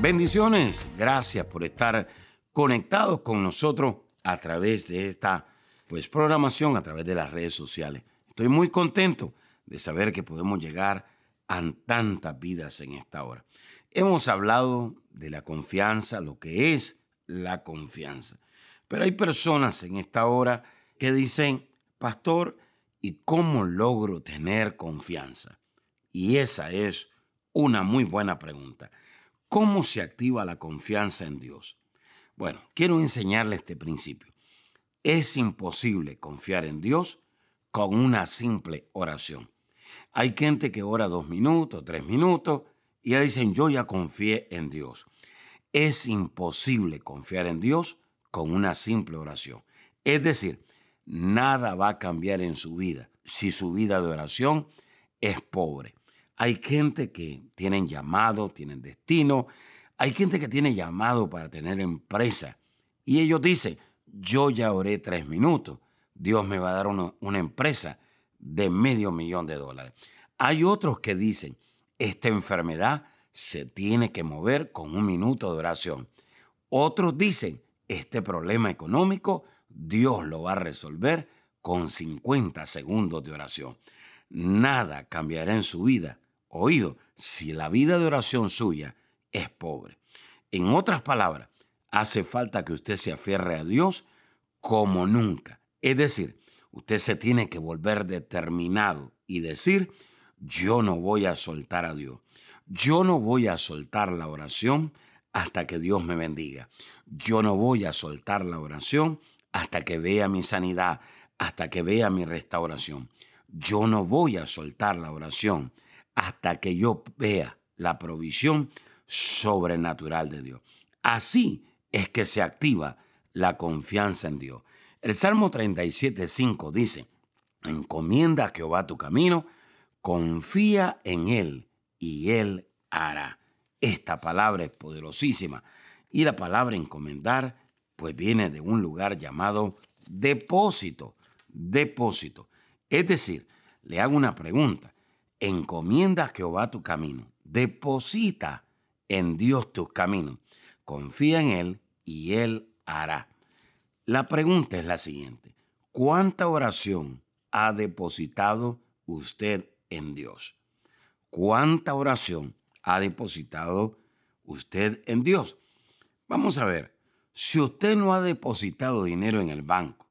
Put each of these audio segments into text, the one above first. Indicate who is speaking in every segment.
Speaker 1: Bendiciones, gracias por estar conectados con nosotros a través de esta pues, programación, a través de las redes sociales. Estoy muy contento de saber que podemos llegar a tantas vidas en esta hora. Hemos hablado de la confianza, lo que es la confianza. Pero hay personas en esta hora que dicen, pastor, ¿y cómo logro tener confianza? Y esa es una muy buena pregunta. ¿Cómo se activa la confianza en Dios? Bueno, quiero enseñarle este principio. Es imposible confiar en Dios con una simple oración. Hay gente que ora dos minutos, tres minutos, y ya dicen, yo ya confié en Dios. Es imposible confiar en Dios con una simple oración. Es decir, nada va a cambiar en su vida si su vida de oración es pobre. Hay gente que tienen llamado, tienen destino, hay gente que tiene llamado para tener empresa y ellos dicen, yo ya oré tres minutos, Dios me va a dar una, una empresa de medio millón de dólares. Hay otros que dicen, esta enfermedad se tiene que mover con un minuto de oración. Otros dicen, este problema económico Dios lo va a resolver con 50 segundos de oración. Nada cambiará en su vida, oído, si la vida de oración suya es pobre. En otras palabras, hace falta que usted se aferre a Dios como nunca. Es decir, usted se tiene que volver determinado y decir, yo no voy a soltar a Dios. Yo no voy a soltar la oración hasta que Dios me bendiga. Yo no voy a soltar la oración hasta que vea mi sanidad, hasta que vea mi restauración. Yo no voy a soltar la oración hasta que yo vea la provisión sobrenatural de Dios. Así es que se activa la confianza en Dios. El Salmo 37.5 dice, encomienda a Jehová tu camino, confía en Él y Él hará. Esta palabra es poderosísima y la palabra encomendar pues viene de un lugar llamado depósito, depósito. Es decir, le hago una pregunta, encomienda a Jehová tu camino, deposita en Dios tus caminos, confía en Él y Él hará. La pregunta es la siguiente, ¿cuánta oración ha depositado usted en Dios? ¿Cuánta oración ha depositado usted en Dios? Vamos a ver, si usted no ha depositado dinero en el banco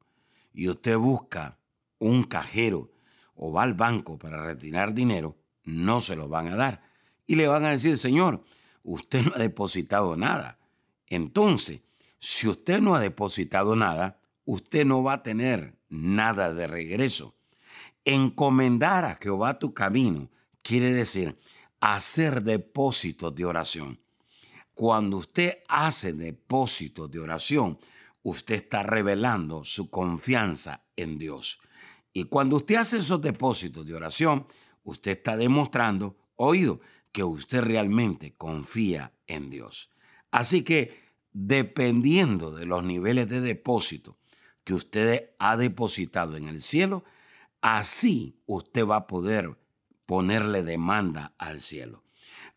Speaker 1: y usted busca un cajero o va al banco para retirar dinero, no se lo van a dar. Y le van a decir, Señor, usted no ha depositado nada. Entonces, si usted no ha depositado nada, usted no va a tener nada de regreso. Encomendar a Jehová tu camino quiere decir hacer depósitos de oración. Cuando usted hace depósitos de oración, usted está revelando su confianza en Dios. Y cuando usted hace esos depósitos de oración, usted está demostrando, oído, que usted realmente confía en Dios. Así que, dependiendo de los niveles de depósito que usted ha depositado en el cielo, así usted va a poder ponerle demanda al cielo.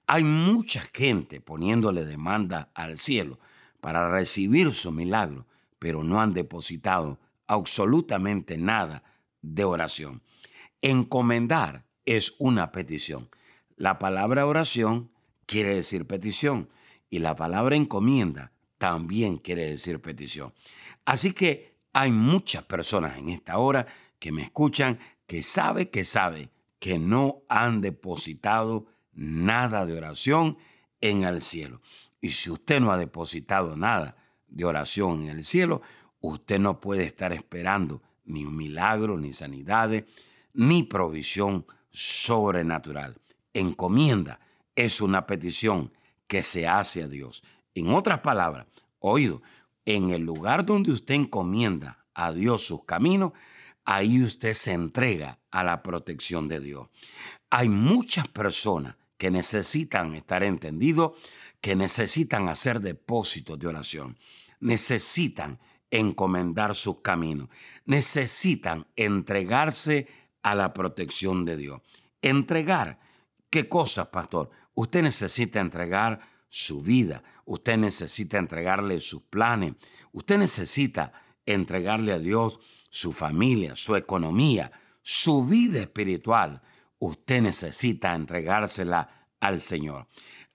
Speaker 1: Hay mucha gente poniéndole demanda al cielo para recibir su milagro, pero no han depositado absolutamente nada de oración. Encomendar es una petición. La palabra oración quiere decir petición y la palabra encomienda también quiere decir petición. Así que hay muchas personas en esta hora que me escuchan que sabe que sabe que no han depositado nada de oración en el cielo. Y si usted no ha depositado nada de oración en el cielo, usted no puede estar esperando ni un milagro, ni sanidades, ni provisión sobrenatural. Encomienda es una petición que se hace a Dios. En otras palabras, oído, en el lugar donde usted encomienda a Dios sus caminos, ahí usted se entrega a la protección de Dios. Hay muchas personas que necesitan estar entendidos, que necesitan hacer depósitos de oración, necesitan encomendar sus caminos, necesitan entregarse a la protección de Dios. Entregar, ¿qué cosas, pastor? Usted necesita entregar su vida, usted necesita entregarle sus planes, usted necesita entregarle a Dios su familia, su economía, su vida espiritual. Usted necesita entregársela al Señor.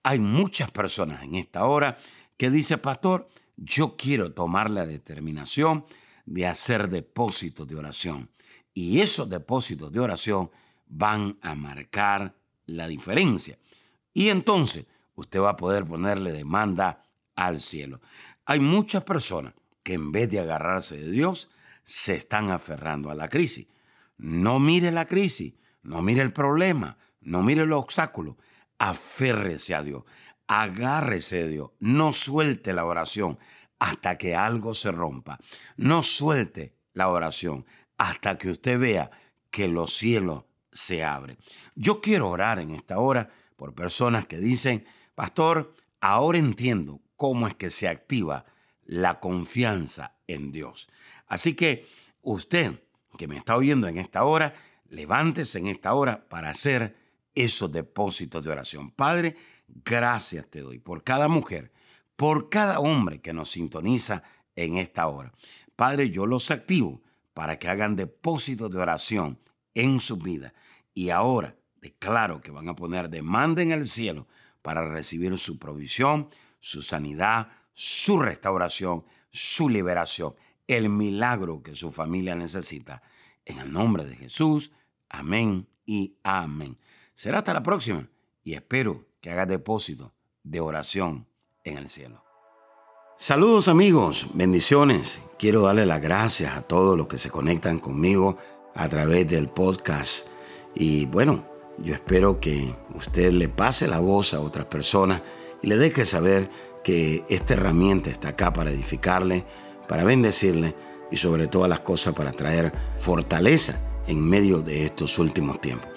Speaker 1: Hay muchas personas en esta hora que dice, pastor, yo quiero tomar la determinación de hacer depósitos de oración. Y esos depósitos de oración van a marcar la diferencia. Y entonces usted va a poder ponerle demanda al cielo. Hay muchas personas que en vez de agarrarse de Dios, se están aferrando a la crisis. No mire la crisis, no mire el problema, no mire los obstáculos. Aférrese a Dios, agárrese de Dios, no suelte la oración hasta que algo se rompa. No suelte la oración hasta que usted vea que los cielos se abren. Yo quiero orar en esta hora por personas que dicen, pastor, ahora entiendo cómo es que se activa la confianza en Dios. Así que usted que me está oyendo en esta hora, levántese en esta hora para hacer esos depósitos de oración. Padre, gracias te doy por cada mujer, por cada hombre que nos sintoniza en esta hora. Padre, yo los activo para que hagan depósitos de oración en su vida. Y ahora declaro que van a poner demanda en el cielo para recibir su provisión, su sanidad, su restauración, su liberación, el milagro que su familia necesita. En el nombre de Jesús, amén y amén. Será hasta la próxima y espero que haga depósito de oración en el cielo. Saludos amigos, bendiciones. Quiero darle las gracias a todos los que se conectan conmigo a través del podcast. Y bueno, yo espero que usted le pase la voz a otras personas y le deje saber que esta herramienta está acá para edificarle, para bendecirle y sobre todas las cosas para traer fortaleza en medio de estos últimos tiempos.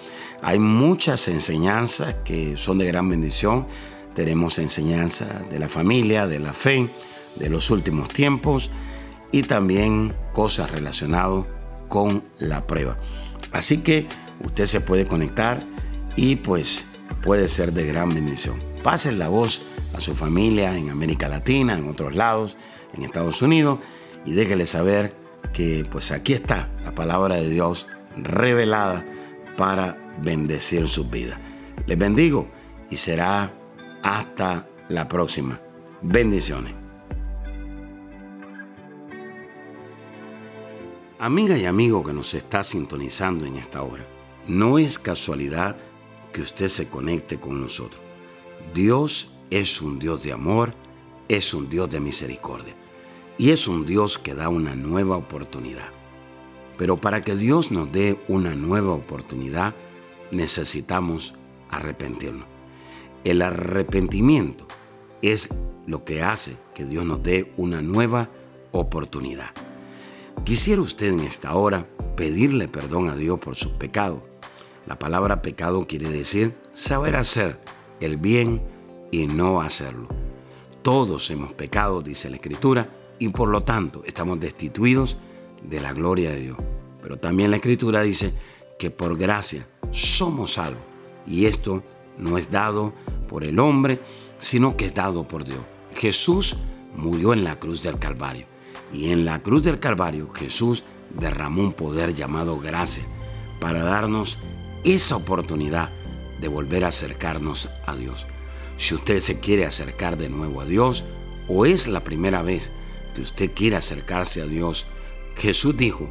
Speaker 1: Hay muchas enseñanzas que son de gran bendición. Tenemos enseñanza de la familia, de la fe, de los últimos tiempos y también cosas relacionadas con la prueba. Así que usted se puede conectar y pues puede ser de gran bendición. Pasen la voz a su familia en América Latina, en otros lados, en Estados Unidos, y déjele saber que pues aquí está la palabra de Dios revelada para bendecir sus vidas. Les bendigo y será hasta la próxima. Bendiciones. Amiga y amigo que nos está sintonizando en esta hora, no es casualidad que usted se conecte con nosotros. Dios es un Dios de amor, es un Dios de misericordia y es un Dios que da una nueva oportunidad. Pero para que Dios nos dé una nueva oportunidad, necesitamos arrepentirnos. El arrepentimiento es lo que hace que Dios nos dé una nueva oportunidad. Quisiera usted en esta hora pedirle perdón a Dios por sus pecados. La palabra pecado quiere decir saber hacer el bien y no hacerlo. Todos hemos pecado, dice la Escritura, y por lo tanto estamos destituidos de la gloria de Dios. Pero también la Escritura dice que por gracia somos salvos. Y esto no es dado por el hombre, sino que es dado por Dios. Jesús murió en la cruz del Calvario. Y en la cruz del Calvario Jesús derramó un poder llamado gracia para darnos esa oportunidad de volver a acercarnos a Dios. Si usted se quiere acercar de nuevo a Dios o es la primera vez que usted quiere acercarse a Dios, Jesús dijo,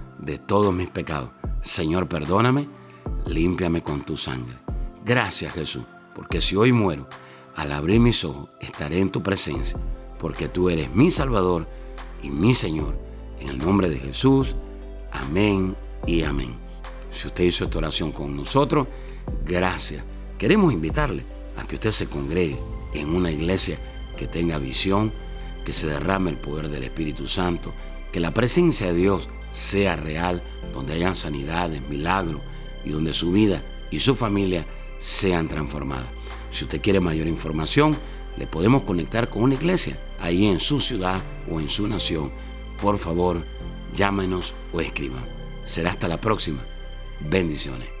Speaker 1: de todos mis pecados. Señor, perdóname, límpiame con tu sangre. Gracias Jesús, porque si hoy muero, al abrir mis ojos estaré en tu presencia, porque tú eres mi Salvador y mi Señor. En el nombre de Jesús, amén y amén. Si usted hizo esta oración con nosotros, gracias. Queremos invitarle a que usted se congregue en una iglesia que tenga visión, que se derrame el poder del Espíritu Santo, que la presencia de Dios sea real, donde hayan sanidades, milagros y donde su vida y su familia sean transformadas. Si usted quiere mayor información, le podemos conectar con una iglesia ahí en su ciudad o en su nación. Por favor, llámenos o escriban. Será hasta la próxima. Bendiciones.